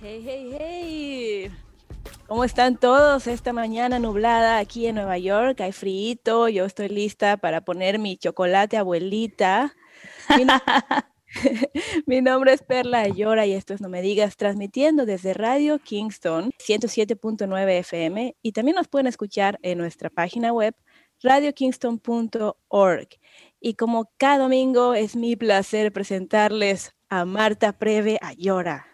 Hey, hey, hey. ¿Cómo están todos esta mañana nublada aquí en Nueva York? Hay frío, yo estoy lista para poner mi chocolate abuelita. Mi, mi nombre es Perla Ayora y esto es No Me Digas, transmitiendo desde Radio Kingston 107.9 FM y también nos pueden escuchar en nuestra página web radiokingston.org. Y como cada domingo es mi placer presentarles a Marta Preve Ayora.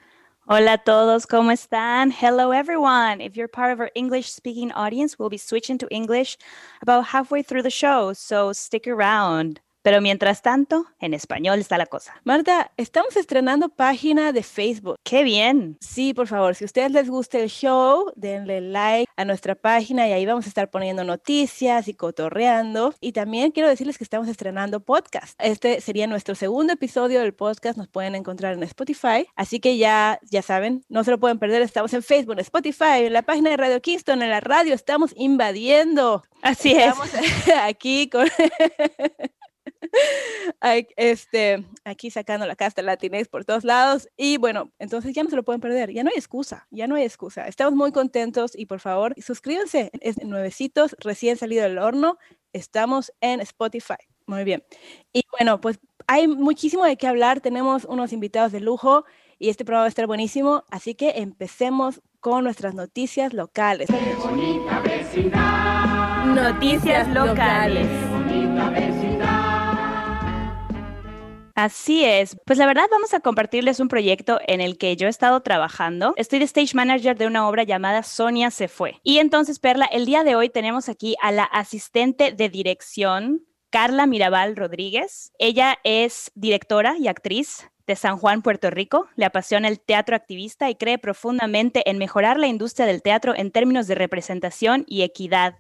Hola todos, ¿cómo están? Hello everyone. If you're part of our English speaking audience, we'll be switching to English about halfway through the show, so stick around. Pero mientras tanto, en español está la cosa. Marta, estamos estrenando página de Facebook. ¡Qué bien! Sí, por favor, si a ustedes les gusta el show, denle like a nuestra página y ahí vamos a estar poniendo noticias y cotorreando. Y también quiero decirles que estamos estrenando podcast. Este sería nuestro segundo episodio del podcast. Nos pueden encontrar en Spotify. Así que ya, ya saben, no se lo pueden perder. Estamos en Facebook, en Spotify, en la página de Radio Kingston, en la radio. Estamos invadiendo. Así estamos es. aquí con... este, aquí sacando la casta latinx por todos lados. Y bueno, entonces ya no se lo pueden perder. Ya no hay excusa, ya no hay excusa. Estamos muy contentos y por favor, suscríbanse. Es nuevecitos, recién salido del horno. Estamos en Spotify. Muy bien. Y bueno, pues hay muchísimo de qué hablar. Tenemos unos invitados de lujo y este programa va a estar buenísimo. Así que empecemos con nuestras noticias locales. Noticias locales. Así es. Pues la verdad vamos a compartirles un proyecto en el que yo he estado trabajando. Estoy de stage manager de una obra llamada Sonia se fue. Y entonces, Perla, el día de hoy tenemos aquí a la asistente de dirección, Carla Mirabal Rodríguez. Ella es directora y actriz de San Juan, Puerto Rico. Le apasiona el teatro activista y cree profundamente en mejorar la industria del teatro en términos de representación y equidad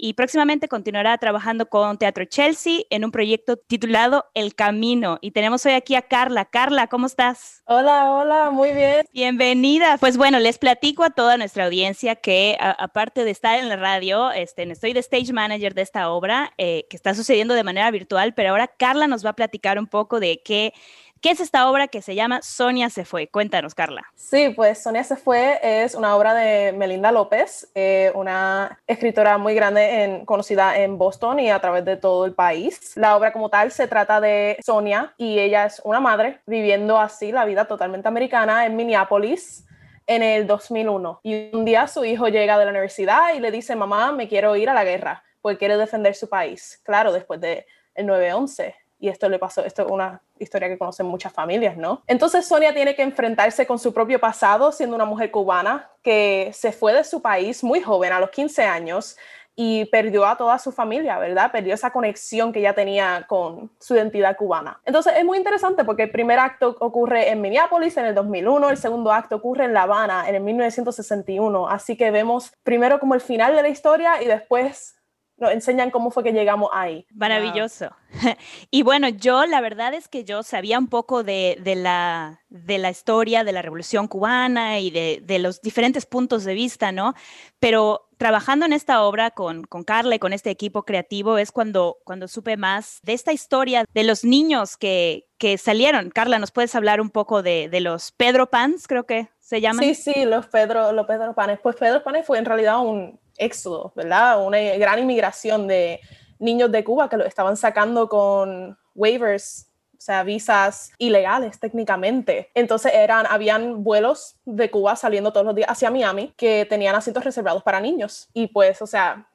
y próximamente continuará trabajando con Teatro Chelsea en un proyecto titulado El Camino. Y tenemos hoy aquí a Carla. Carla, ¿cómo estás? Hola, hola, muy bien. Bienvenida. Pues bueno, les platico a toda nuestra audiencia que aparte de estar en la radio, este, estoy de stage manager de esta obra eh, que está sucediendo de manera virtual, pero ahora Carla nos va a platicar un poco de qué ¿Qué es esta obra que se llama Sonia se fue? Cuéntanos, Carla. Sí, pues Sonia se fue es una obra de Melinda López, eh, una escritora muy grande, conocida en Boston y a través de todo el país. La obra como tal se trata de Sonia y ella es una madre viviendo así la vida totalmente americana en Minneapolis en el 2001. Y un día su hijo llega de la universidad y le dice, mamá, me quiero ir a la guerra porque quiere defender su país. Claro, después de 9-11 y esto le pasó, esto es una historia que conocen muchas familias, ¿no? Entonces Sonia tiene que enfrentarse con su propio pasado siendo una mujer cubana que se fue de su país muy joven, a los 15 años, y perdió a toda su familia, ¿verdad? Perdió esa conexión que ya tenía con su identidad cubana. Entonces es muy interesante porque el primer acto ocurre en Minneapolis en el 2001, el segundo acto ocurre en La Habana en el 1961, así que vemos primero como el final de la historia y después nos enseñan cómo fue que llegamos ahí. Maravilloso. Y bueno, yo la verdad es que yo sabía un poco de, la, de la historia de la Revolución Cubana y de, los diferentes puntos de vista, ¿no? Pero trabajando en esta obra con, con, Carla y con este equipo creativo es cuando, cuando supe más de esta historia de los niños que, que salieron. Carla, ¿nos puedes hablar un poco de, de, los Pedro Pans, creo que se llaman? Sí, sí, los Pedro, los Pedro Panes. Pues Pedro Panes fue en realidad un, éxodo, ¿verdad? Una gran inmigración de niños de Cuba que lo estaban sacando con waivers, o sea, visas ilegales técnicamente. Entonces eran, habían vuelos de Cuba saliendo todos los días hacia Miami que tenían asientos reservados para niños. Y pues, o sea,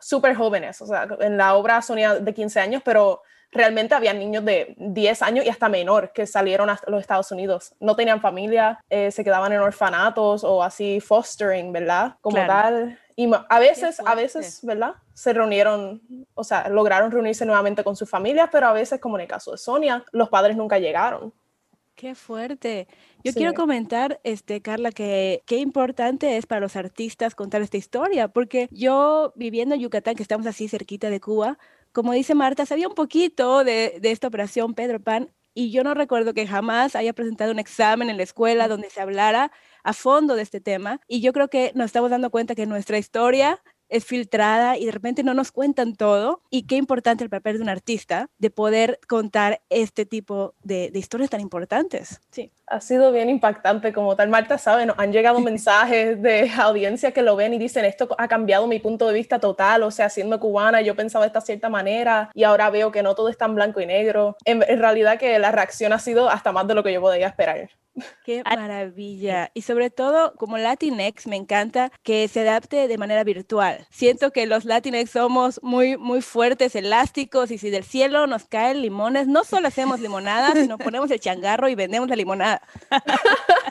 súper jóvenes, o sea, en la obra Sonia de 15 años, pero realmente había niños de 10 años y hasta menor que salieron a los Estados Unidos. No tenían familia, eh, se quedaban en orfanatos o así fostering, ¿verdad? Como tal. Y a veces, a veces, ¿verdad? Se reunieron, o sea, lograron reunirse nuevamente con sus familias, pero a veces, como en el caso de Sonia, los padres nunca llegaron. Qué fuerte. Yo quiero comentar, este, Carla, que qué importante es para los artistas contar esta historia, porque yo viviendo en Yucatán, que estamos así cerquita de Cuba, como dice Marta, sabía un poquito de, de esta operación Pedro Pan y yo no recuerdo que jamás haya presentado un examen en la escuela donde se hablara a fondo de este tema. Y yo creo que nos estamos dando cuenta que nuestra historia es filtrada y de repente no nos cuentan todo. Y qué importante el papel de un artista de poder contar este tipo de, de historias tan importantes. Sí ha sido bien impactante como tal. Marta sabe, nos han llegado mensajes de audiencia que lo ven y dicen, esto ha cambiado mi punto de vista total, o sea, siendo cubana yo pensaba de esta cierta manera y ahora veo que no todo es tan blanco y negro. En, en realidad que la reacción ha sido hasta más de lo que yo podía esperar. Qué maravilla. Y sobre todo, como Latinx, me encanta que se adapte de manera virtual. Siento que los Latinx somos muy, muy fuertes, elásticos, y si del cielo nos caen limones, no solo hacemos limonada, sino ponemos el changarro y vendemos la limonada.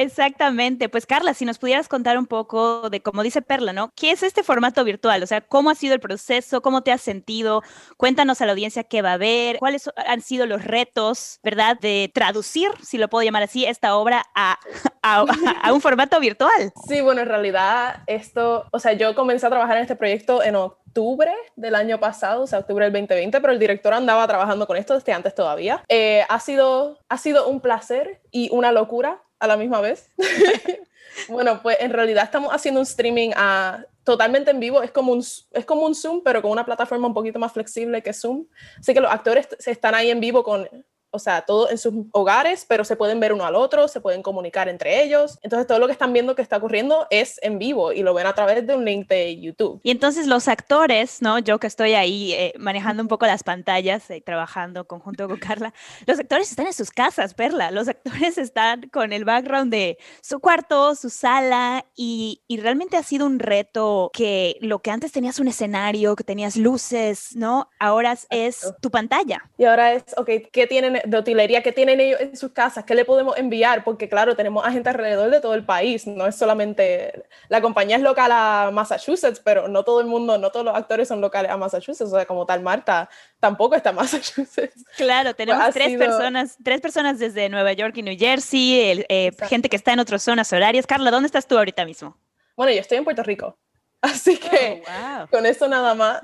Exactamente. Pues Carla, si nos pudieras contar un poco de, como dice Perla, ¿no? ¿Qué es este formato virtual? O sea, ¿cómo ha sido el proceso? ¿Cómo te has sentido? Cuéntanos a la audiencia qué va a haber, cuáles han sido los retos, ¿verdad? De traducir, si lo puedo llamar así, esta obra a, a, un formato virtual. Sí, bueno, en realidad esto, o sea, yo comencé a trabajar en este proyecto en octubre del año pasado, o sea, octubre del 2020, pero el director andaba trabajando con esto desde antes todavía. Eh, ha, sido, ha sido un placer y una locura a la misma vez. bueno, pues en realidad estamos haciendo un streaming a, totalmente en vivo. Es como, un, es como un Zoom, pero con una plataforma un poquito más flexible que Zoom. Así que los actores se están ahí en vivo con o sea, todo en sus hogares, pero se pueden ver uno al otro, se pueden comunicar entre ellos. Entonces, todo lo que están viendo que está ocurriendo es en vivo y lo ven a través de un link de YouTube. Y entonces los actores, ¿no? Yo que estoy ahí eh, manejando un poco las pantallas, y eh, trabajando conjunto con Carla, los actores están en sus casas, Perla. Los actores están con el background de su cuarto, su sala y, y realmente ha sido un reto que lo que antes tenías un escenario, que tenías luces, ¿no? Ahora es tu pantalla. Y ahora es, ok, ¿qué tienen de utilería que tienen ellos en sus casas, qué le podemos enviar, porque claro, tenemos a gente alrededor de todo el país, no es solamente, la compañía es local a Massachusetts, pero no todo el mundo, no todos los actores son locales a Massachusetts, o sea, como tal Marta tampoco está en Massachusetts. Claro, tenemos tres personas, tres personas desde Nueva York y New Jersey, eh, gente que está en otras zonas horarias. Carla, ¿dónde estás tú ahorita mismo? Bueno, yo estoy en Puerto Rico. Así que oh, con eso nada más.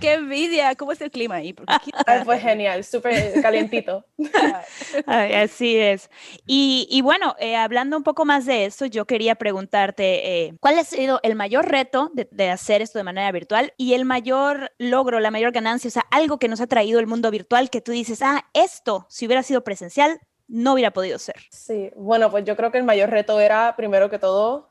¡Qué envidia! ¿Cómo es el clima ahí? fue genial, súper calientito. así es. Y, bueno, eh, hablando un poco más de eso, yo quería preguntarte, eh, ¿cuál ha sido el mayor reto de, de, hacer esto de manera virtual y el mayor logro, la mayor ganancia? O sea, algo que nos ha traído el mundo virtual que tú dices, ah, esto, si hubiera sido presencial, no hubiera podido ser. Sí, bueno, pues yo creo que el mayor reto era, primero que todo,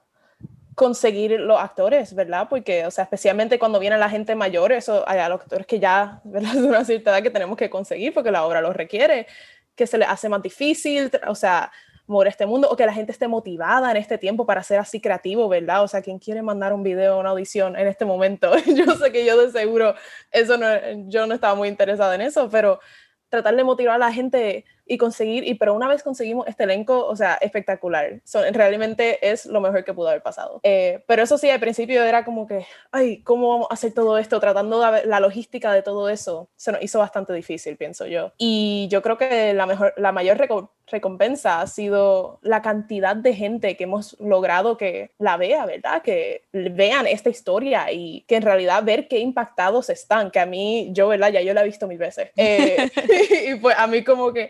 conseguir los actores, ¿verdad? Porque, o sea, especialmente cuando viene la gente mayor, eso hay a los actores que ya, ¿verdad? De una cierta edad que tenemos que conseguir porque la obra lo requiere, que se les hace más difícil, o sea, mover este mundo, o que la gente esté motivada en este tiempo para ser así creativo, ¿verdad? O sea, quien quiere mandar un video, una audición en este momento, yo sé que yo de seguro, eso no, yo no estaba muy interesada en eso, pero tratar de motivar a la gente y conseguir, y pero una vez conseguimos este elenco, o sea, espectacular. realmente es lo mejor que pudo haber pasado. Eh, pero eso sí, al principio era como que, ay, ¿cómo vamos a hacer todo esto? Tratando de la logística de todo eso, se nos hizo bastante difícil, pienso yo. Y yo creo que la, mejor, la mayor recompensa ha sido la cantidad de gente que hemos logrado que la vea, ¿verdad? Que vean esta historia y que en realidad ver qué impactados están, que a mí, yo, ¿verdad? Ya yo la he visto mil veces. Eh, y pues a mí como que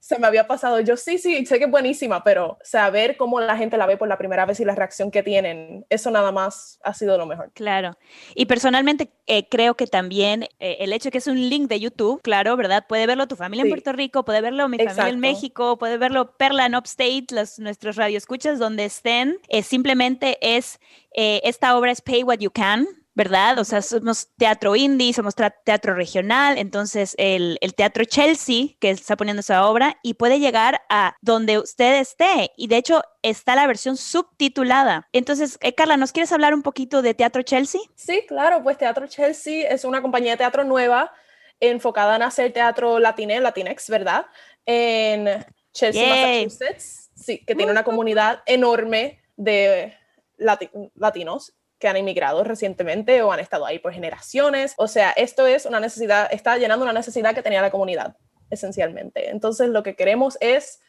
se me había pasado. Yo sí, sí, sé que es buenísima, pero saber cómo la gente la ve por la primera vez y la reacción que tienen, eso nada más ha sido lo mejor. Claro. Y personalmente eh, creo que también eh, el hecho de que es un link de YouTube, claro, ¿verdad? Puede verlo tu familia en Puerto Rico, puede verlo mi familia en México, puede verlo Perla en Upstate, los, nuestros radioescuchas donde estén. Eh, simplemente es, esta obra es Pay What You Can, ¿verdad? O sea, somos teatro indie, somos teatro regional, entonces el, teatro Chelsea, que está poniendo esa obra, y puede llegar a donde usted esté. Y de hecho está la versión subtitulada. Entonces, eh, Carla, ¿nos quieres hablar un poquito de Teatro Chelsea? Sí, claro, pues Teatro Chelsea es una compañía de teatro nueva enfocada en hacer teatro latine, latinex, ¿verdad? En Chelsea, Massachusetts, sí, que tiene una comunidad enorme de latinos que han inmigrado recientemente o han estado ahí por generaciones. O sea, esto es una necesidad, está llenando una necesidad que tenía la comunidad, esencialmente. Entonces, lo que queremos es,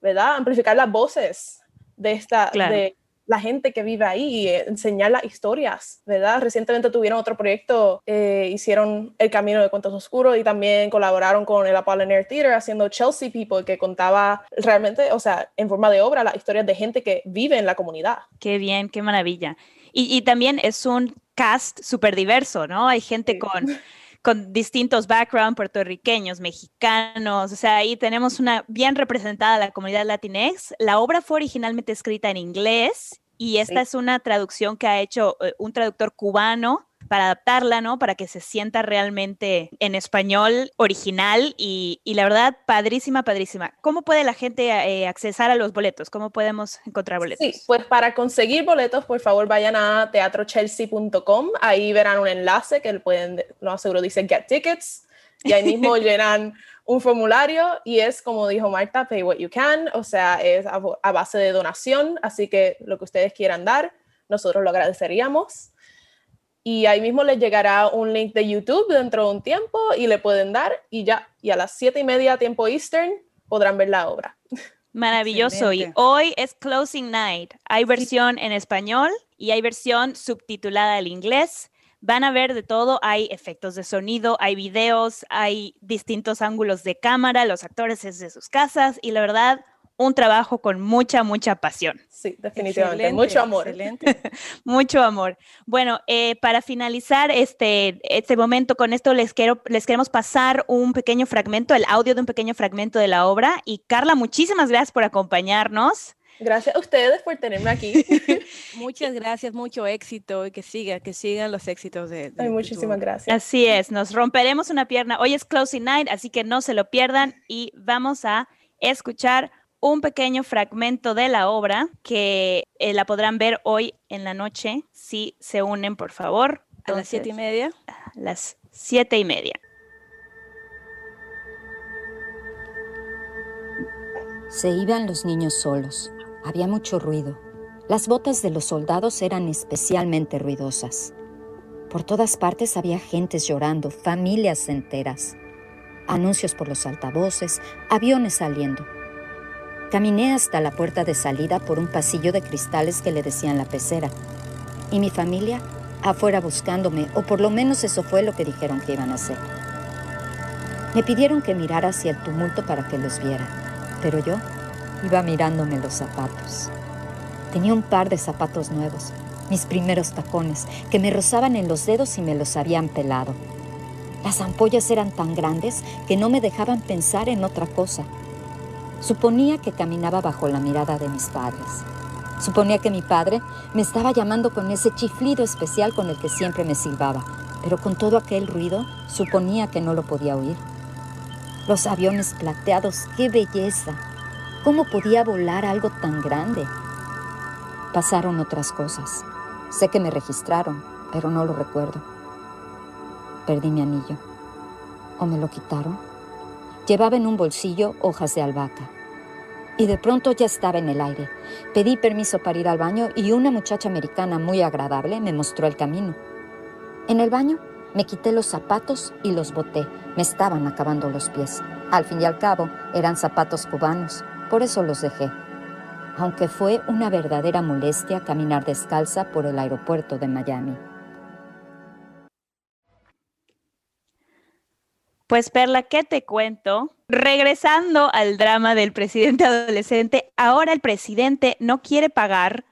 ¿verdad?, amplificar las voces de esta, de la gente que vive ahí y enseñar las historias, ¿verdad? Recientemente tuvieron otro proyecto, eh, hicieron El Camino de Cuentos Oscuros y también colaboraron con el Apollinaire Theater haciendo Chelsea People, que contaba realmente, o sea, en forma de obra, las historias de gente que vive en la comunidad. Qué bien, qué maravilla. Y, también es un cast súper diverso, ¿no? Hay gente con con distintos backgrounds, puertorriqueños, mexicanos, o sea, ahí tenemos una bien representada la comunidad latinex. La obra fue originalmente escrita en inglés y esta es una traducción que ha hecho eh, un traductor cubano para adaptarla, ¿no? Para que se sienta realmente en español original y, la verdad, padrísima, padrísima. ¿Cómo puede la gente eh, accesar a los boletos? ¿Cómo podemos encontrar boletos? Sí, pues para conseguir boletos, por favor, vayan a teatrochelsea.com. Ahí verán un enlace que pueden, no aseguro, dice Get Tickets. Y ahí mismo llenan un formulario y es como dijo Marta, pay what you can, o sea, es a, a base de donación, así que lo que ustedes quieran dar, nosotros lo agradeceríamos y ahí mismo les llegará un link de YouTube dentro de un tiempo y le pueden dar y ya, y a las siete y media tiempo Eastern podrán ver la obra. Maravilloso. Y hoy es Closing Night. Hay versión en español y hay versión subtitulada al inglés. Van a ver de todo, hay efectos de sonido, hay videos, hay distintos ángulos de cámara, los actores desde sus casas y la verdad, un trabajo con mucha, mucha pasión. Sí, definitivamente. Mucho amor. Excelente. Mucho amor. Bueno, eh, para finalizar este, este momento con esto, les, quiero, les queremos pasar un pequeño fragmento, el audio de un pequeño fragmento de la obra. Y Carla, muchísimas gracias por acompañarnos. Gracias a ustedes por tenerme aquí. Muchas gracias, mucho éxito y que siga, que sigan los éxitos de. Ay, muchísimas gracias. Así es, nos romperemos una pierna. Hoy es Closing Night, así que no se lo pierdan y vamos a escuchar un pequeño fragmento de la obra que eh, la podrán ver hoy en la noche si se unen, por favor. a las siete y media. las siete y media. Se iban los niños solos. Había mucho ruido. Las botas de los soldados eran especialmente ruidosas. Por todas partes había gentes llorando, familias enteras. Anuncios por los altavoces, aviones saliendo. Caminé hasta la puerta de salida por un pasillo de cristales que le decían la pecera. Y mi familia afuera buscándome, o por lo menos eso fue lo que dijeron que iban a hacer. Me pidieron que mirara hacia el tumulto para que los viera, pero yo iba mirándome los zapatos. Tenía un par de zapatos nuevos, mis primeros tacones, que me rozaban en los dedos y me los habían pelado. Las ampollas eran tan grandes que no me dejaban pensar en otra cosa. Suponía que caminaba bajo la mirada de mis padres. Suponía que mi padre me estaba llamando con ese chiflido especial con el que siempre me silbaba, pero con todo aquel ruido suponía que no lo podía oír. Los aviones plateados, qué belleza. ¿Cómo podía volar algo tan grande? Pasaron otras cosas. Sé que me registraron, pero no lo recuerdo. Perdí mi anillo. ¿O me lo quitaron? Llevaba en un bolsillo hojas de albahaca. Y de pronto ya estaba en el aire. Pedí permiso para ir al baño y una muchacha americana muy agradable me mostró el camino. En el baño me quité los zapatos y los boté. Me estaban acabando los pies. Al fin y al cabo, eran zapatos cubanos, por eso los dejé. Aunque fue una verdadera molestia caminar descalza por el aeropuerto de Miami. Pues Perla, ¿qué te cuento? Regresando al drama del presidente adolescente, ahora el presidente no quiere pagar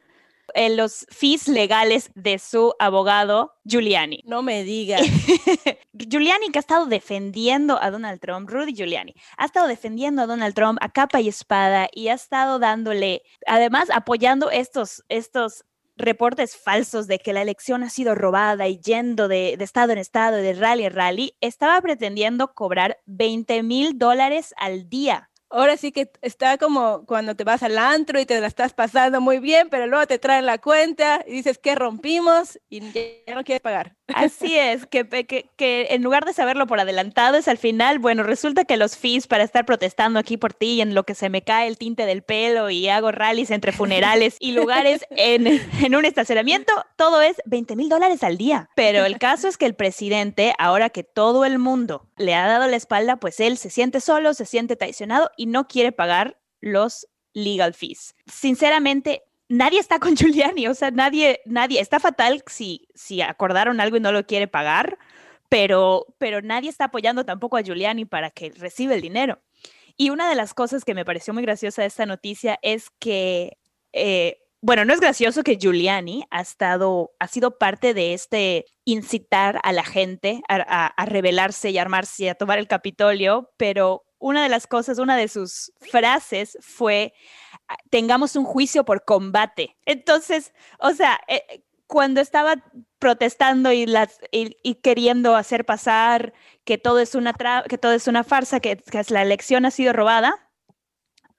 eh, los fees legales de su abogado Giuliani. No me digas. Giuliani que ha estado defendiendo a Donald Trump, Rudy Giuliani, ha estado defendiendo a Donald Trump a capa y espada y ha estado dándole, además apoyando estos, estos reportes falsos de que la elección ha sido robada y yendo de, estado en estado, de rally en rally, estaba pretendiendo cobrar 20 mil dólares al día ahora sí que está como cuando te vas al antro y te la estás pasando muy bien, pero luego te traen la cuenta y dices que rompimos y ya no quieres pagar. Así es, que, que, que, en lugar de saberlo por adelantado, es al final, bueno, resulta que los fees para estar protestando aquí por ti en lo que se me cae el tinte del pelo y hago rallies entre funerales y lugares en, en un estacionamiento, todo es 20 mil dólares al día. Pero el caso es que el presidente, ahora que todo el mundo le ha dado la espalda, pues él se siente solo, se siente traicionado y no quiere pagar los legal fees. Sinceramente, nadie está con Giuliani, o sea, nadie, nadie, está fatal si, si acordaron algo y no lo quiere pagar, pero, pero nadie está apoyando tampoco a Giuliani para que reciba el dinero. Y una de las cosas que me pareció muy graciosa de esta noticia es que eh, bueno, no es gracioso que Giuliani ha estado, ha sido parte de este incitar a la gente a, a rebelarse y armarse y a tomar el Capitolio, pero una de las cosas, una de sus frases fue, ah, tengamos un juicio por combate. Entonces, o sea, eh, cuando estaba protestando y, queriendo hacer pasar que todo es una, que todo es una farsa, que la elección ha sido robada,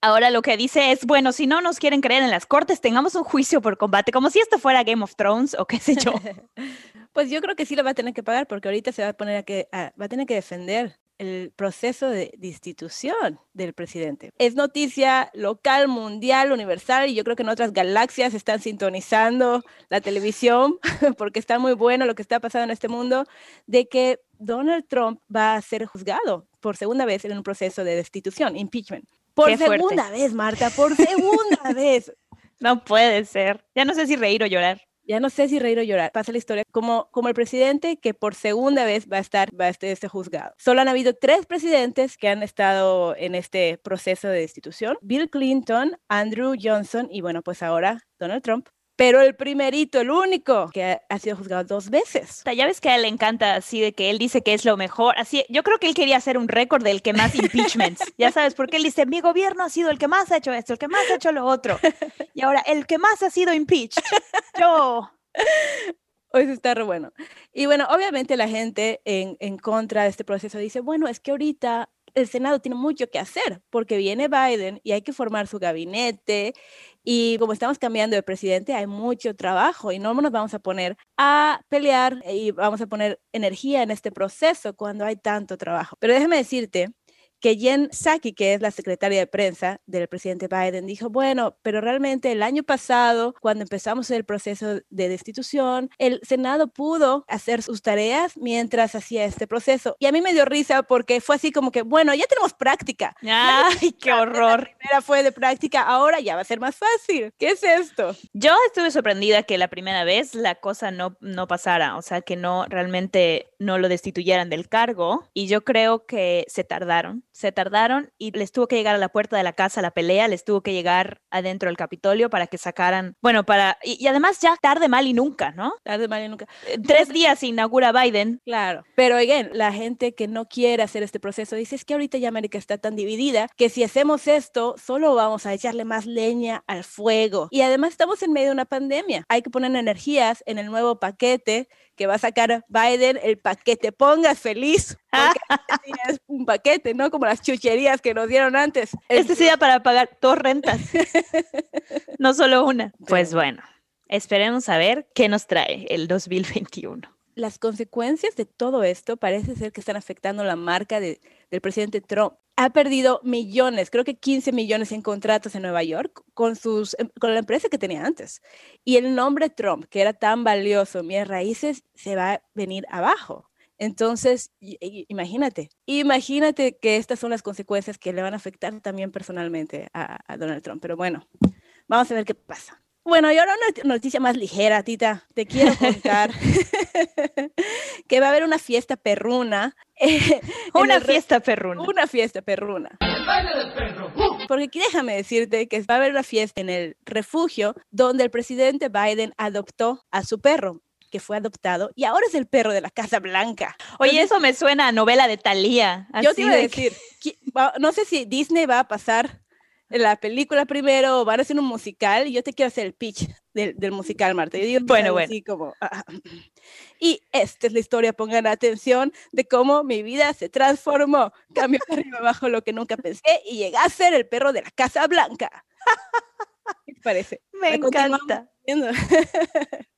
Ahora lo que dice es, bueno, si no nos quieren creer en las cortes, tengamos un juicio por combate, como si esto fuera Game of Thrones o qué sé yo. pues yo creo que sí lo va a tener que pagar porque ahorita se va a poner a que va a tener que defender el proceso de destitución del presidente. Es noticia local, mundial, universal, y yo creo que en otras galaxias están sintonizando la televisión porque está muy bueno lo que está pasando en este mundo, de que Donald Trump va a ser juzgado por segunda vez en un proceso de destitución, impeachment. Por segunda vez, Marta, por segunda vez. No puede ser. Ya no sé si reír o llorar. Ya no sé si reír o llorar. Pasa la historia como, como el presidente que por segunda vez va a estar va a estar este juzgado. Solo han habido tres presidentes que han estado en este proceso de destitución. Bill Clinton, Andrew Johnson y bueno, pues ahora Donald Trump pero el primerito, el único que ha, sido juzgado dos veces. Ya ves que a él le encanta así de que él dice que es lo mejor. Así, yo creo que él quería hacer un récord del que más impeachments. ya sabes, porque él dice, mi gobierno ha sido el que más ha hecho esto, el que más ha hecho lo otro. Y ahora, el que más ha sido impeached. Yo. Hoy está re bueno. Y bueno, obviamente la gente en, en contra de este proceso dice, bueno, es que ahorita el Senado tiene mucho que hacer porque viene Biden y hay que formar su gabinete y como estamos cambiando de presidente, hay mucho trabajo y no nos vamos a poner a pelear y vamos a poner energía en este proceso cuando hay tanto trabajo. Pero déjame decirte que Jen Psaki, que es la secretaria de prensa del presidente Biden, dijo, bueno, pero realmente el año pasado, cuando empezamos el proceso de destitución, el Senado pudo hacer sus tareas mientras hacía este proceso. Y a mí me dio risa porque fue así como que, bueno, ya tenemos práctica. ¡Ay, qué horror! La primera fue de práctica, ahora ya va a ser más fácil. ¿Qué es esto? Yo estuve sorprendida que la primera vez la cosa no, no pasara, o sea, que no realmente no lo destituyeran del cargo. Y yo creo que se tardaron se tardaron y les tuvo que llegar a la puerta de la casa la pelea, les tuvo que llegar adentro del Capitolio para que sacaran, bueno, para, y, además ya tarde mal y nunca, ¿no? Tarde mal y nunca. Eh, tres días se inaugura Biden. Claro, pero again, la gente que no quiere hacer este proceso dice, es que ahorita ya América está tan dividida que si hacemos esto, solo vamos a echarle más leña al fuego. Y además estamos en medio de una pandemia. Hay que poner energías en el nuevo paquete que va a sacar Biden el paquete. Pongas feliz. es un paquete, ¿no? Como las chucherías que nos dieron antes. Este sería para pagar dos rentas, no solo una. Pues bueno, esperemos a ver qué nos trae el 2021 las consecuencias de todo esto parece ser que están afectando la marca del presidente Trump ha perdido millones, creo que 15 millones en contratos en Nueva York con, sus, em, con la empresa que tenía antes. Y el nombre Trump, que era tan valioso, mis raíces, se va a venir abajo. Entonces, imagínate, imagínate que estas son las consecuencias que le van a afectar también personalmente a, a Donald Trump. Pero bueno, vamos a ver qué pasa. Bueno, y ahora una noticia más ligera, Tita. Te quiero contar que va a haber una fiesta perruna. Eh, una fiesta perruna. Una fiesta perruna. El baile del perro. Porque déjame decirte que va a haber una fiesta en el refugio donde el presidente Biden adoptó a su perro que fue adoptado y ahora es el perro de la Casa Blanca. Oye, eso me suena a novela de Thalía. Yo te iba a decir, no sé si Disney va a pasar la película primero, van a hacer un musical y yo te quiero hacer el pitch del, del musical, Marta. Yo digo, bueno, bueno. Así como, ah, y esta es la historia, pongan atención de cómo mi vida se transformó, cambió de arriba abajo lo que nunca pensé y llegué a ser el perro de la Casa Blanca. ¿Qué te parece? Me encanta.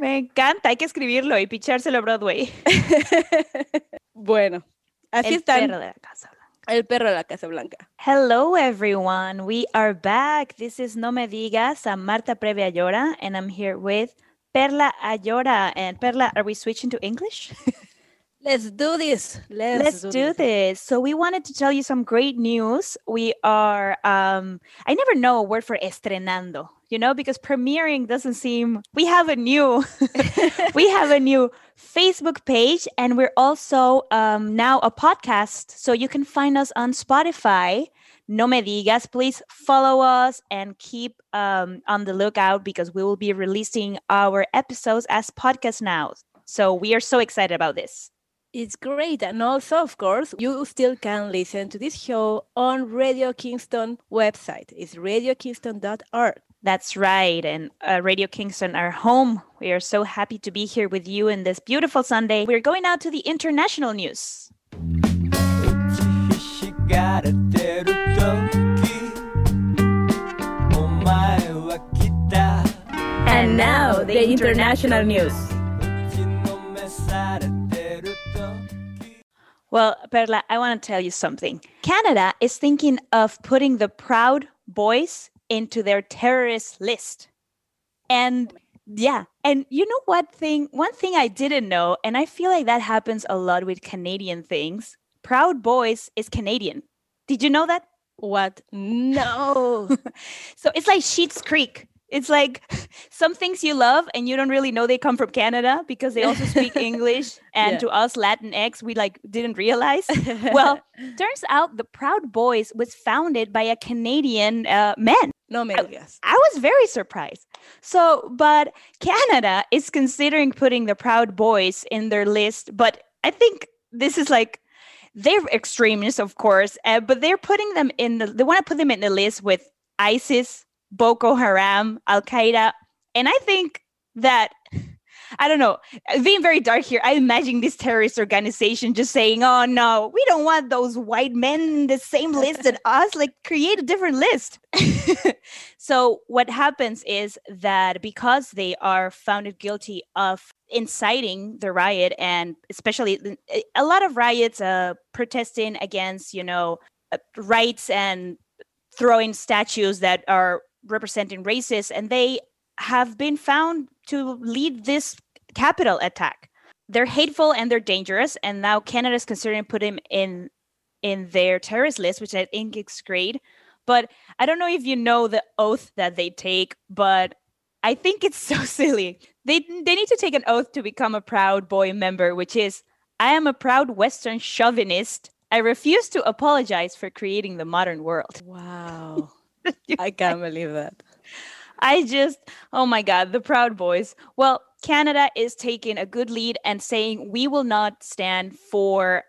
Me encanta, hay que escribirlo y pichárselo a Broadway. bueno, así el Perro de la Casa El perro de la Casa Blanca. Hello, everyone. We are back. This is No Me Digas. I'm Marta Previa Ayora, and I'm here with Perla Ayora. And Perla, are we switching to English? Let's do this. Let's, Let's do, do this. this. So we wanted to tell you some great news. We are um I never know a word for estrenando, you know, because premiering doesn't seem we have a new we have a new Facebook page and we're also um now a podcast. So you can find us on Spotify No Me Digas. Please follow us and keep um, on the lookout because we will be releasing our episodes as podcast now. So we are so excited about this. It's great. And also, of course, you still can listen to this show on Radio Kingston website. It's radiokingston.org. That's right. And uh, Radio Kingston, our home. We are so happy to be here with you in this beautiful Sunday. We're going out to the international news. And now, the international news. Well, Perla, I want to tell you something. Canada is thinking of putting the Proud Boys into their terrorist list. And oh yeah, and you know what thing? One thing I didn't know, and I feel like that happens a lot with Canadian things. Proud Boys is Canadian. Did you know that? What? No. so it's like Schitt's Creek. It's like some things you love and you don't really know they come from Canada because they also speak English. And yeah. to us Latinx, we like didn't realize. well, turns out the Proud Boys was founded by a Canadian uh, man. No me I, I was very surprised. So, but Canada is considering putting the Proud Boys in their list, but I think this is like they're extremists, of course, uh, but they're putting them in the. They want to put them in the list with ISIS, Boko Haram, Al Qaeda, and I think that I don't know, being very dark here, I imagine this terrorist organization just saying, oh no, we don't want those white men in the same list as us. Like, create a different list. so, what happens is that because they are founded guilty of inciting the riot, and especially a lot of riots uh, protesting against, you know, uh, rights and throwing statues that are representing races, and they have been found to lead this capital attack. They're hateful and they're dangerous, and now Canada is considering putting them in in their terrorist list, which I think is great. But I don't know if you know the oath that they take, but I think it's so silly. They they need to take an oath to become a Proud Boy member, which is I am a proud Western chauvinist. I refuse to apologize for creating the modern world. Wow. I can't believe that. I just, oh my God, the Proud Boys. Well, Canada is taking a good lead and saying we will not stand for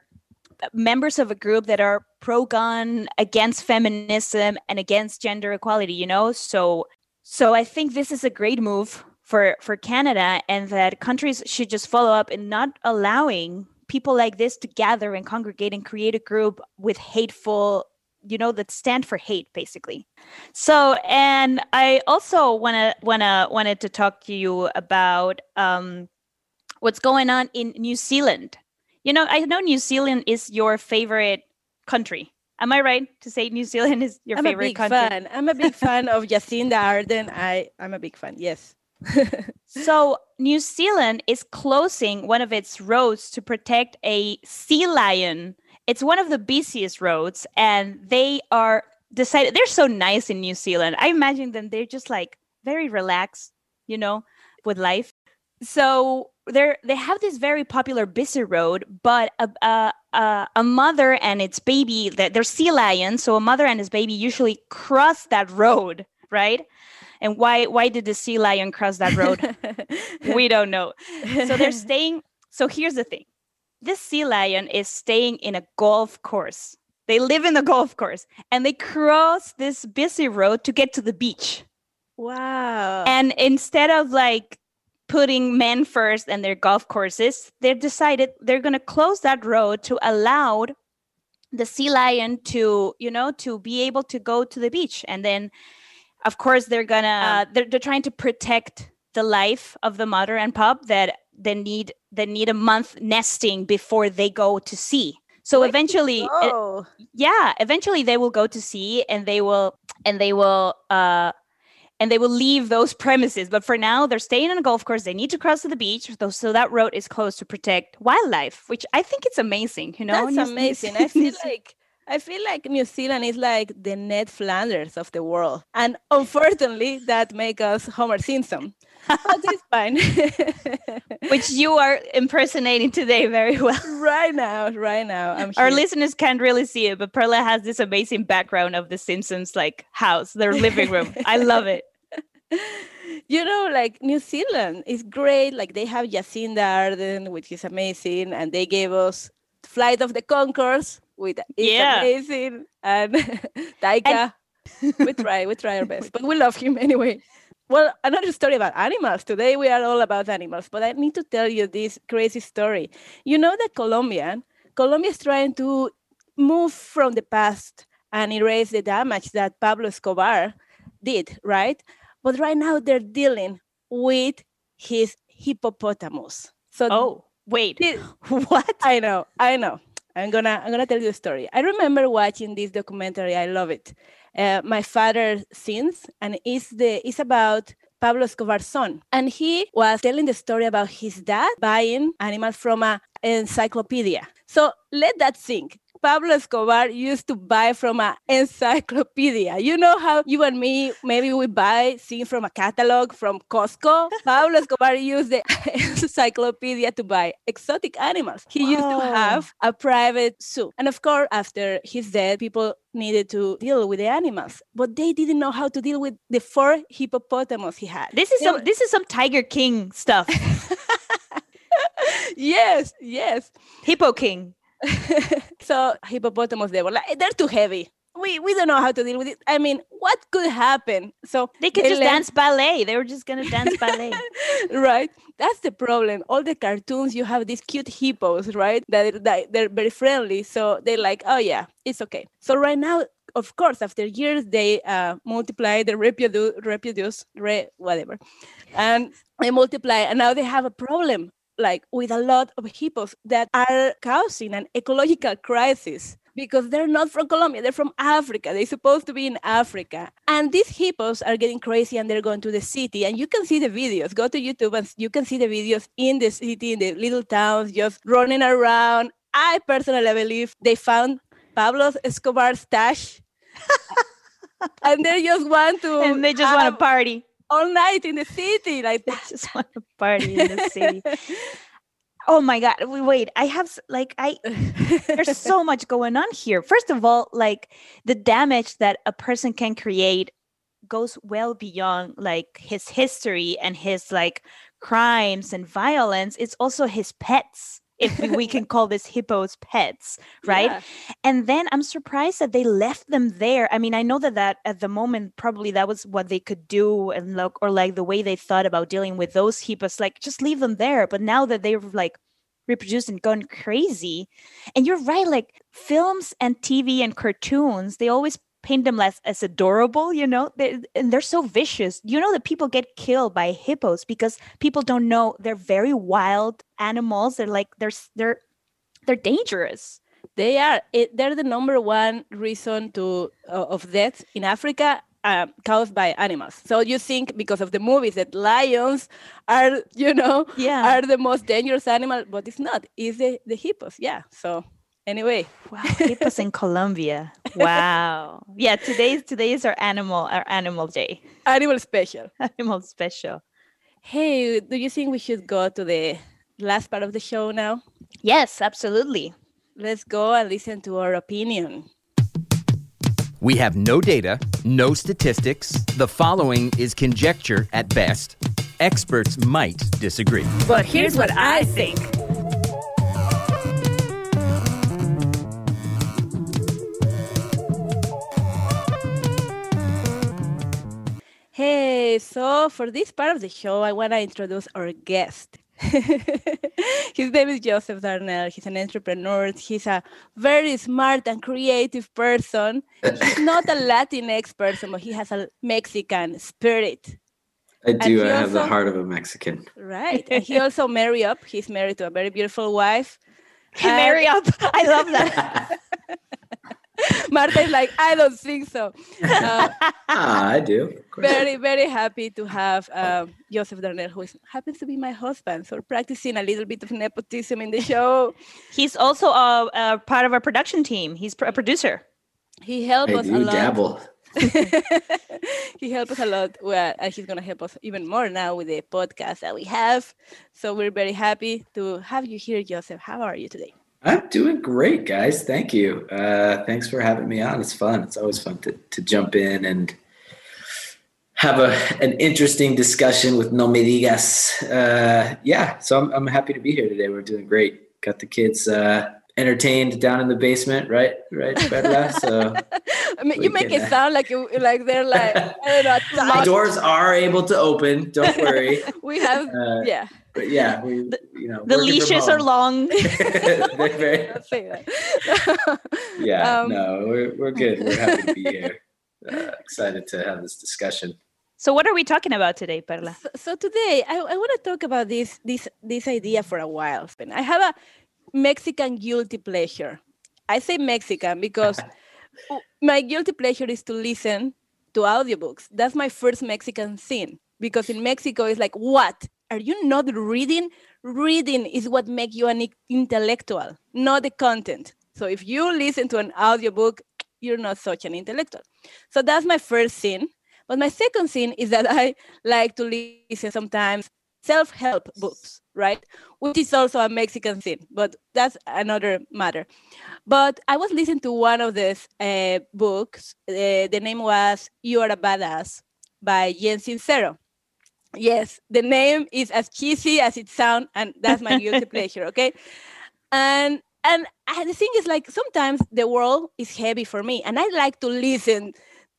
uh, members of a group that are pro gun, against feminism, and against gender equality, you know? So so I think this is a great move for for Canada and that countries should just follow up in not allowing people like this to gather and congregate and create a group with hateful you know that stand for hate basically. So and i also want to want to wanted to talk to you about um what's going on in new zealand. You know i know new zealand is your favorite country. Am i right to say new zealand is your I'm favorite a big country? fan. i'm a big fan of jacinda ardern. I i'm a big fan yes. So new zealand is closing one of its roads to protect a sea lion it's one of the busiest roads, and they are decided. They're so nice in New Zealand. I imagine them. They're just like very relaxed, you know, with life. So they're they have this very popular busy road, but a, a, a, a mother and its baby, they're sea lions. So a mother and his baby usually cross that road, right? And why why did the sea lion cross that road? we don't know. So they're staying. So here's the thing this sea lion is staying in a golf course. They live in the golf course and they cross this busy road to get to the beach. Wow. And instead of like putting men first and their golf courses, they decided they're going to close that road to allow the sea lion to, you know, to be able to go to the beach. And then, of course, they're going to, uh, they're, they're trying to protect the life of the mother and pup that they need they need a month nesting before they go to sea so eventually oh. yeah eventually they will go to sea and they will and they will uh and they will leave those premises but for now they're staying on a golf course they need to cross to the beach so, so that road is closed to protect wildlife which i think it's amazing you know that's amazing i feel like I feel like New Zealand is like the Ned Flanders of the world. And unfortunately, that makes us Homer Simpson. Oh, but it's fine. Which you are impersonating today very well. Right now, right now. I'm Our here. listeners can't really see it, but Perla has this amazing background of the Simpsons like house, their living room. I love it. you know, like New Zealand is great. Like they have Jacinda Ardern, which is amazing, and they gave us Flight of the Conchords, with it's Yeah. amazing, and Taika. we try, we try our best, but we love him anyway. Well, another story about animals. Today we are all about animals, but I need to tell you this crazy story. You know that Colombian, Colombia is trying to move from the past and erase the damage that Pablo Escobar did, right? But right now they're dealing with his hippopotamus. So Oh, wait. What? I know, I know. I'm gonna I'm gonna tell you a story. I remember watching this documentary. I love it. Uh, my father sins, and it's the it's about Pablo Escobar's son, and he was telling the story about his dad buying animals from an encyclopedia. So let that sink. Pablo Escobar used to buy from an encyclopedia. You know how you and me maybe we buy things from a catalog from Costco. Pablo Escobar used the encyclopedia to buy exotic animals. He used to have a private zoo. And of course, after his death, people needed to deal with the animals, but they didn't know how to deal with the four hippopotamus he had. This is They some were- this is some Tiger King stuff. yes, yes. Hippo King. so hippopotamus, they were like, they're too heavy. We, we don't know how to deal with it. I mean, what could happen? So They could just left- dance ballet. They were just gonna dance ballet. right? That's the problem. All the cartoons, you have these cute hippos, right? That, that they're very friendly. So they're like, oh yeah, it's okay. So right now, of course, after years, they uh, multiply, they reproduce, reproduce, re, whatever, and they multiply, and now they have a problem, like with a lot of hippos that are causing an ecological crisis because they're not from Colombia, they're from Africa. They're supposed to be in Africa. And these hippos are getting crazy and they're going to the city. And you can see the videos. Go to YouTube and you can see the videos in the city, in the little towns, just running around. I personally believe they found Pablo Escobar's stash. and they just want to and they just want to party. All night in the city like that. just want to party in the city. Oh my god! Wait, I have like I there's so much going on here. First of all, like the damage that a person can create goes well beyond like his history and his like crimes and violence. It's also his pets. If we- can call this hippos pets, right? Yeah. and then i'm surprised that they left them there i mean i know that that at the moment probably that was what they could do and look or like the way they thought about dealing with those hippos like just leave them there but now that they've like reproduced and gone crazy and you're right like films and tv and cartoons they always paint them as, as adorable you know they, and they're so vicious you know that people get killed by hippos because people don't know they're very wild animals they're like they're they're they're dangerous They are. It, they're the number one reason to uh, of death in Africa um, caused by animals. So you think because of the movies that lions are, you know, Yeah. are the most dangerous animal, but it's not. It's the, the hippos. Yeah. So anyway, Wow, hippos in Colombia. Wow. Yeah, today's today is our animal our animal day. animal special. Animal special. Hey, do you think we should go to the last part of the show now? Yes, absolutely. Let's go and listen to our opinion. We have no data, no statistics. The following is conjecture at best. Experts might disagree. But here's what I think. Hey, so for this part of the show, I want to introduce our guest. His name is Joseph Darnell. He's an entrepreneur. He's a very smart and creative person. He's not a Latinx person, but he has a Mexican spirit. I do. he I have the heart of a Mexican. Right. And he also married up. He's married to a very beautiful wife. And- Marry up. I love that. Marta is like, I don't think so. Uh, ah, I do. Very, very happy to have um, Joseph Darnell, who is, happens to be my husband. So practicing a little bit of nepotism in the show. He's also a, a part of our production team. He's a producer. He helped I us a lot. dabble. he helped us a lot. Well, and he's going to help us even more now with the podcast that we have. So we're very happy to have you here, Joseph. How are you today? I'm doing great, guys. Thank you. Uh, thanks for having me on. It's fun. It's always fun to, to jump in and have a an interesting discussion with No Me Digas. Uh, yeah, so I'm, I'm happy to be here today. We're doing great. Got the kids uh, entertained down in the basement, right? Right, Perla? So I mean, you make can, it uh, sound like you like they're like I don't know. the doors are able to open. Don't worry. We have Uh, yeah. But yeah, we you know The leashes are long. They're very- Don't say that. yeah, Um, no, we're we're good. We're happy to be here. Uh, excited to have this discussion. so what are we talking about today, Perla? So, so today I, I want to talk about this this this idea for a while. I have a Mexican guilty pleasure. I say Mexican because my guilty pleasure is to listen to audiobooks. That's my first Mexican thing. Because in Mexico it's like, what? Are you not reading? Reading is what makes you an intellectual, not the content. So if you listen to an audiobook, you're not such an intellectual. So that's my first thing. But my second thing is that I like to listen sometimes self-help books, right? Which is also a Mexican thing, but that's another matter. But I was listening to one of these uh, books. Uh, the name was "You Are a Badass" by Jen Sincero. Yes, the name is as cheesy as it sounds, and that's my guilty pleasure. Okay, and and the thing is like sometimes the world is heavy for me, and I like to listen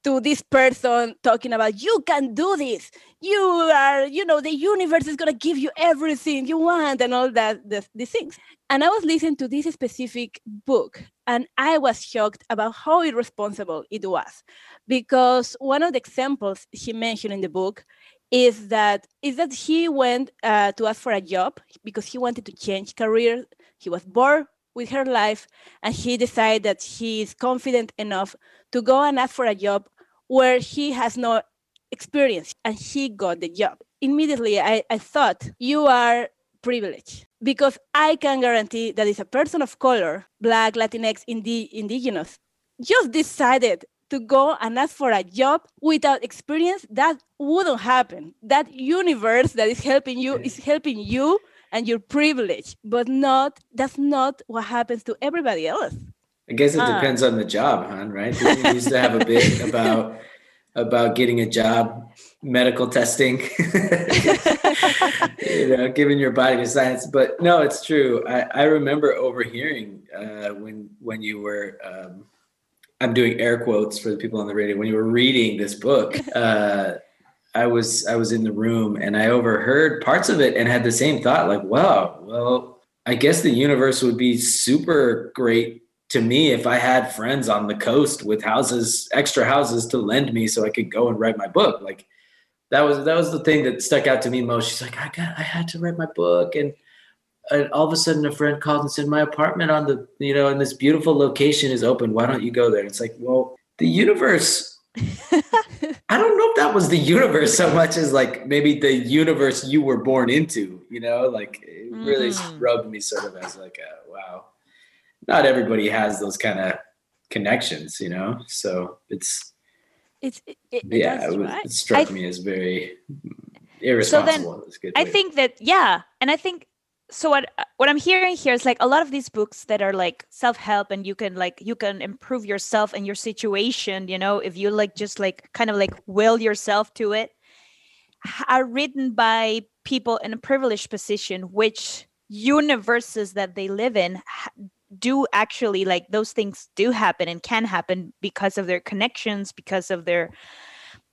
to this person talking about you can do this you are you know the universe is going to give you everything you want and all that the, these things and i was listening to this specific book and i was shocked about how irresponsible it was because one of the examples he mentioned in the book is that is that he went uh, to ask for a job because he wanted to change career. He was bored with her life and he decided that he is confident enough to go and ask for a job where he has no experience and he got the job. Immediately i, I thought you are privileged because i can guarantee that if a person of color black latinx indi- indigenous just decided to go and ask for a job without experience that wouldn't happen that universe that is helping you is helping you and your privilege but not that's not what happens to everybody else I guess it Ah. depends on the job, hon, right? You used to have a bit about about getting a job, medical testing, you know, giving your body to science. But no, it's true. I, I remember overhearing uh, when when you were um, I'm doing air quotes for the people on the radio when you were reading this book. Uh, I was I was in the room and I overheard parts of it and had the same thought like, wow, well, I guess the universe would be super great to me if I had friends on the coast with houses, extra houses to lend me so I could go and write my book. Like that was that was the thing that stuck out to me most. She's like, I got I had to write my book and and all of a sudden a friend called and said my apartment on the you know in this beautiful location is open. Why don't you go there? It's like well the universe i don't know if that was the universe so much as like maybe the universe you were born into you know? Like it really Mhm. rubbed me sort of as like a wow. Not everybody has those kind of connections you know? So it's it's it, it, yeah it, was, right. it struck I- me as very irresponsible. A good I think that yeah, and I think so. What what I'm hearing here is like a lot of these books that are like self help, and you can like you can improve yourself and your situation. You know, if you like just like kind of like will yourself to it, are written by people in a privileged position, which universes that they live in do actually like those things do happen and can happen because of their connections, because of their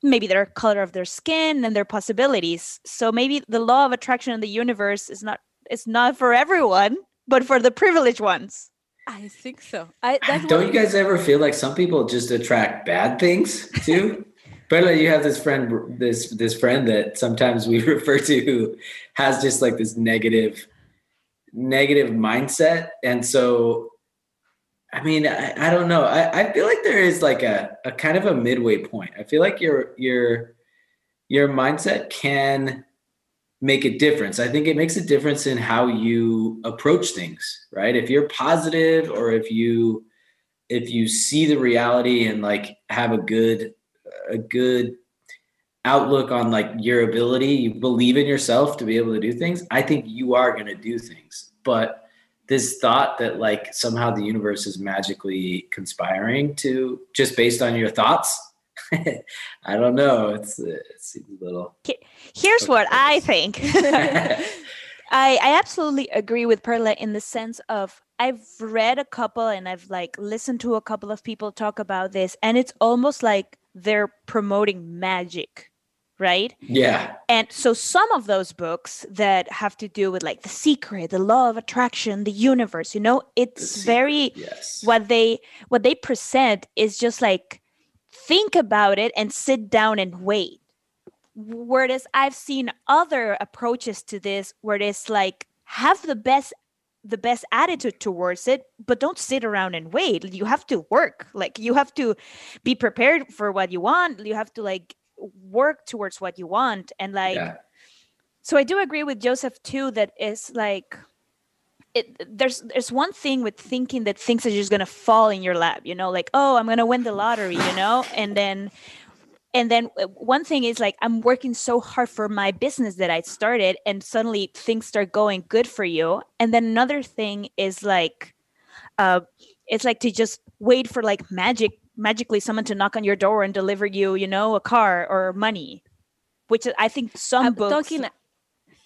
maybe their color of their skin and their possibilities. So maybe the law of attraction in the universe is not it's not for everyone, but for the privileged ones. I think so. I that's Don't you guys ever feel like some people just attract bad things too? Bella, you have this friend, this this friend that sometimes we refer to who has just like this negative, negative mindset, and so I mean, I, I don't know. I, I feel like there is like a, a kind of a midway point. I feel like your your your mindset can make a difference. I think it makes a difference in how you approach things, right? If you're positive or if you if you see the reality and like have a good a good outlook on like your ability, you believe in yourself to be able to do things, I think you are going to do things. But this thought that like somehow the universe is magically conspiring to just based on your thoughts I don't know. It's it seems a little. Here's what I think. I I absolutely agree with Perla in the sense of I've read a couple and I've like listened to a couple of people talk about this, and it's almost like they're promoting magic right? Yeah. And so some of those books that have to do with like the secret, the law of attraction, the universe, you know, it's very yes. what they what they present is just like think about it and sit down and wait. Whereas I've seen other approaches to this where it's like have the best the best attitude towards it but don't sit around and wait you have to work like you have to be prepared for what you want you have to like work towards what you want and like yeah. so i do agree with joseph too that it's like it, there's there's one thing with thinking that things are just gonna fall in your lap you know like oh i'm gonna win the lottery you know and then and then uh, one thing is like i'm working so hard for my business that i started and suddenly things start going good for you and then another thing is like uh it's like to just wait for like magic magically someone to knock on your door and deliver you, you know, a car or money, which I think some I'm books. Talking,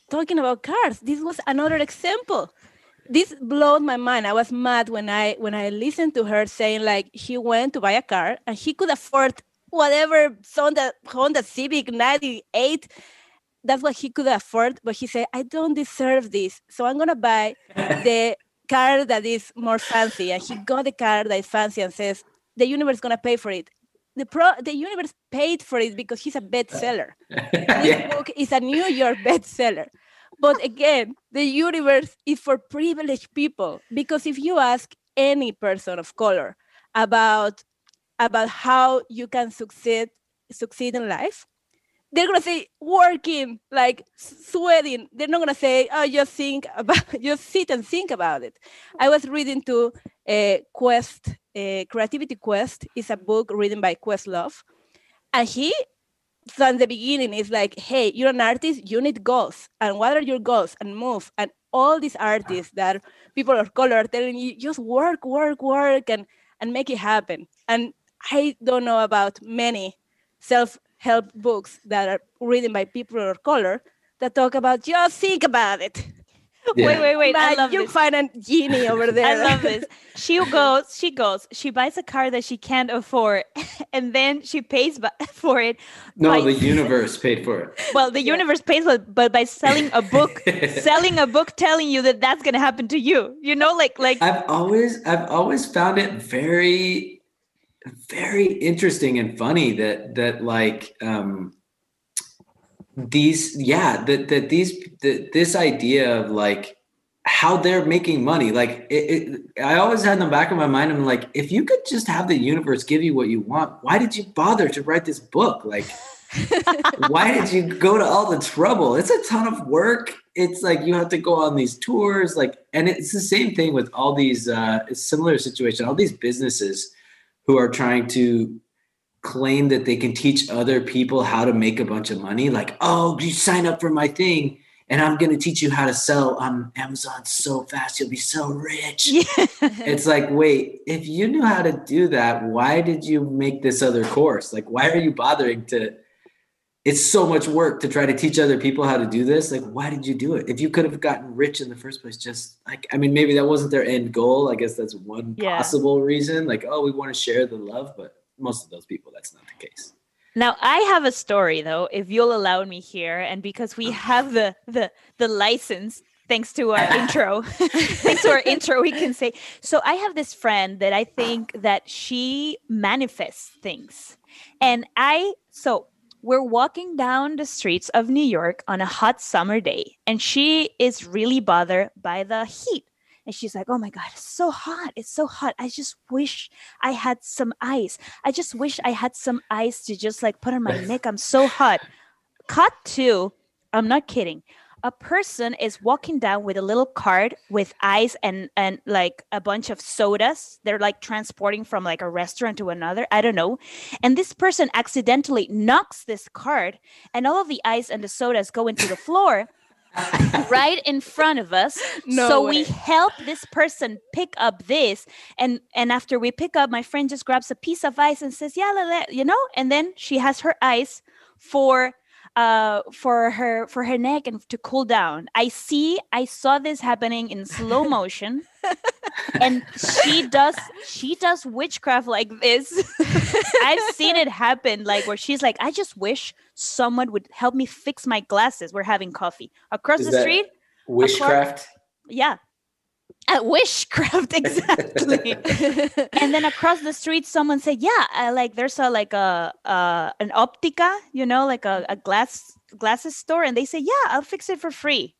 talking about cars, this was another example. This blew my mind. I was mad when I when I listened to her saying like he went to buy a car and he could afford whatever Honda Honda Civic '98. That's what he could afford, but he said, "I don't deserve this, so I'm gonna buy the car that is more fancy." And he got the car that is fancy and says, the universe gonna pay for it. The pro the universe paid for it because he's a bestseller. yeah. This book is a New York bestseller. But again, the universe is for privileged people because if you ask any person of color about about how you can succeed succeed in life, they're gonna say working, like sweating. They're not gonna say, oh, just think about, just sit and think about it. I was reading to uh, Quest, uh, Creativity Quest is a book written by Questlove, and he from the beginning it's like, hey, you're an artist, you need goals, and what are your goals, and move, and all these artists that people of color are telling you, just work, work, work, and and make it happen. And I don't know about many self help books that are written by people of color that talk about just think about it. Yeah. Wait, wait, wait! I love you this. find a genie over there. I love this. She goes, she goes, she buys a car that she can't afford, and then she pays for it. No, by... the universe paid for it. Well, the yeah. universe pays for it, but by selling a book, selling a book telling you that that's going to happen to you. You know, like like. I've always, I've always found it very very interesting and funny that that like um these yeah that that these that this idea of like how they're making money like it, it, i always had in the back of my mind i'm like if you could just have the universe give you what you want why did you bother to write this book? Like why did you go to all the trouble? It's a ton of work. It's like you have to go on these tours like and it's the same thing with all these uh similar situation all these businesses who are trying to claim that they can teach other people how to make a bunch of money like oh you sign up for my thing and i'm going to teach you how to sell on amazon so fast you'll be so rich yeah. it's like wait if you knew how to do that why did you make this other course like why are you bothering to it's so much work to try to teach other people how to do this. Like, why did you do it? If you could have gotten rich in the first place, just like, I mean, maybe that wasn't their end goal. I guess that's one yeah. possible reason. Like, oh, we want to share the love, but most of those people, that's not the case. Now I have a story though, if you'll allow me here, and because we have the the the license thanks to our intro thanks to our intro we can say so i have this friend that i think that she manifests things and i so we're walking down the streets of New York on a hot summer day, and she is really bothered by the heat. And she's like, "Oh my god, it's so hot! It's so hot! I just wish I had some ice. I just wish I had some ice to just like put on my neck. I'm so hot." Cut to, I'm not kidding. A person is walking down with a little cart with ice and and like a bunch of sodas. They're like transporting from like a restaurant to another. I don't know. And this person accidentally knocks this cart, and all of the ice and the sodas go into the floor right in front of us. No so way. we help this person pick up this, and and after we pick up, my friend just grabs a piece of ice and says, "Yeah, la, la," you know." And then she has her ice for uh for her for her neck and to cool down. I see i saw this happening in slow motion. And she does she does witchcraft like this. I've seen it happen like where she's like i just wish someone would help me fix my glasses. We're having coffee. Across Is the that- street Wishcraft. yeah at witchcraft exactly. And then across the street someone said yeah uh, like there's a like a uh an optica you know like a, a glass glasses store. And they say yeah i'll fix it for free.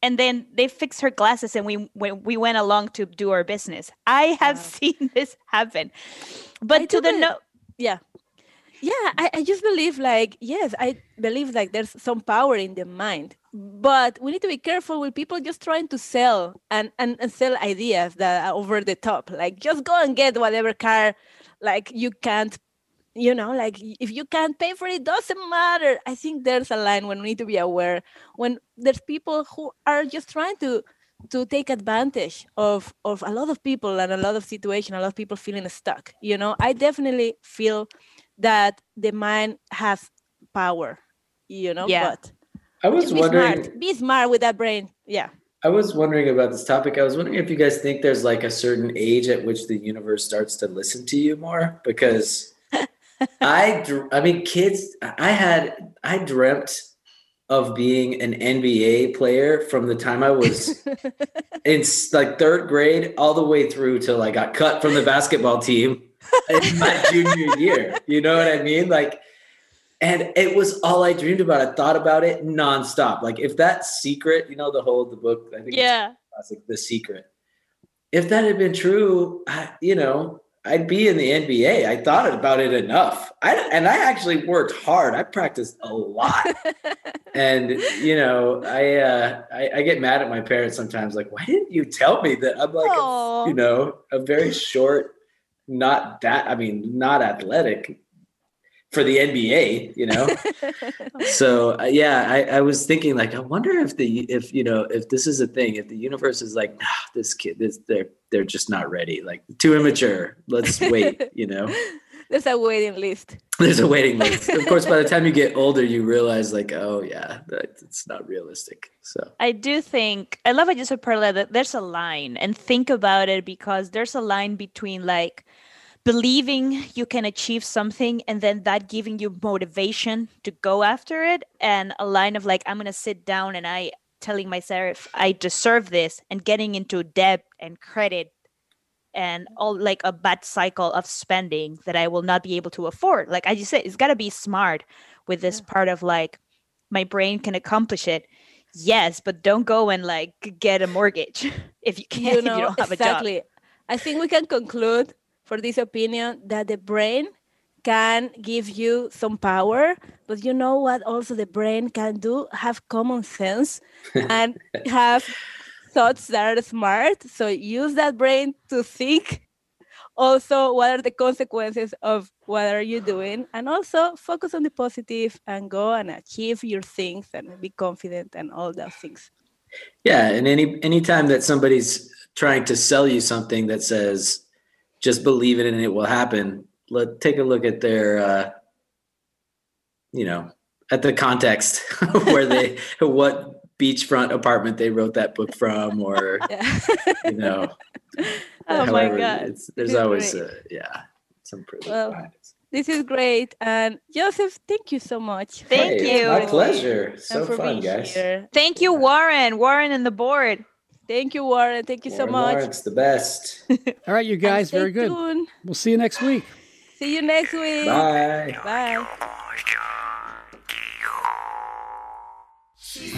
And then they fixed her glasses and we we, we went along to do our business. I have seen this happen. But I to the be- no yeah yeah I, I just believe like yes i believe like there's some power in the mind but we need to be careful with people just trying to sell and, and, and sell ideas that are over the top like just go and get whatever car like you can't you know like if you can't pay for it doesn't matter. I think there's a line when we need to be aware when there's people who are just trying to to take advantage of of a lot of people and a lot of situation a lot of people feeling stuck you know? I definitely feel that the mind has power you know Yeah. but I was just be wondering. smart be smart with that brain yeah I was wondering about this topic. I was wondering if you guys think there's like a certain age at which the universe starts to listen to you more because I I mean kids I had I dreamt of being an NBA player from the time I was in like third grade all the way through till I got cut from the basketball team in my junior year. You know what I mean? Like and it was all I dreamed about. I thought about it nonstop. Like if that secret, you know, the whole of the book, I think it's yeah classic, The Secret. If that had been true, I, you know, I'd be in the NBA. I thought about it enough. I and I actually worked hard. I practiced a lot. and you know, I, uh, I I get mad at my parents sometimes. Like, why didn't you tell me that I'm like, a, you know, a very short, not that. I mean, not athletic for the NBA. You know. so uh, yeah I, I was thinking like i wonder if the if you know if this is a thing if the universe is like nah, this kid this they're they're just not ready like too immature let's wait you know there's a waiting list. There's a waiting list. Of course by the time you get older you realize like oh yeah that, it's not realistic so. I do think I love what you said, Perla, that there's a line and think about it because there's a line between like believing you can achieve something and then that giving you motivation to go after it and a line of like I'm gonna sit down and I telling myself I deserve this and getting into debt and credit and all like a bad cycle of spending that I will not be able to afford. Like I just said, it's gotta be smart with this part of like my brain can accomplish it. Yes, but don't go and like get a mortgage if you can't you know you don't have a job. exactly i think we can conclude for this opinion that the brain can give you some power but you know what also the brain can do have common sense and have thoughts that are smart. So use that brain to think. Also what are the consequences of what are you doing? And also focus on the positive and go and achieve your things and be confident and all those things. Yeah and any anytime that somebody's trying to sell you something that says just believe it and it will happen let take a look at their uh you know at the context where they what beachfront apartment they wrote that book from or yeah you know Oh my god. it's, there's is always great. uh, yeah some privilege Well. This is great. And Joseph, thank you so much. Thank Hey, you. my everything pleasure so fun guys here. Thank you, Warren. Warren and the board. Thank you, Warren. Thank you so Warren much. Lawrence, the best All right, you guys, very good. tuned. We'll see you next week. See you next week. bye Bye. She's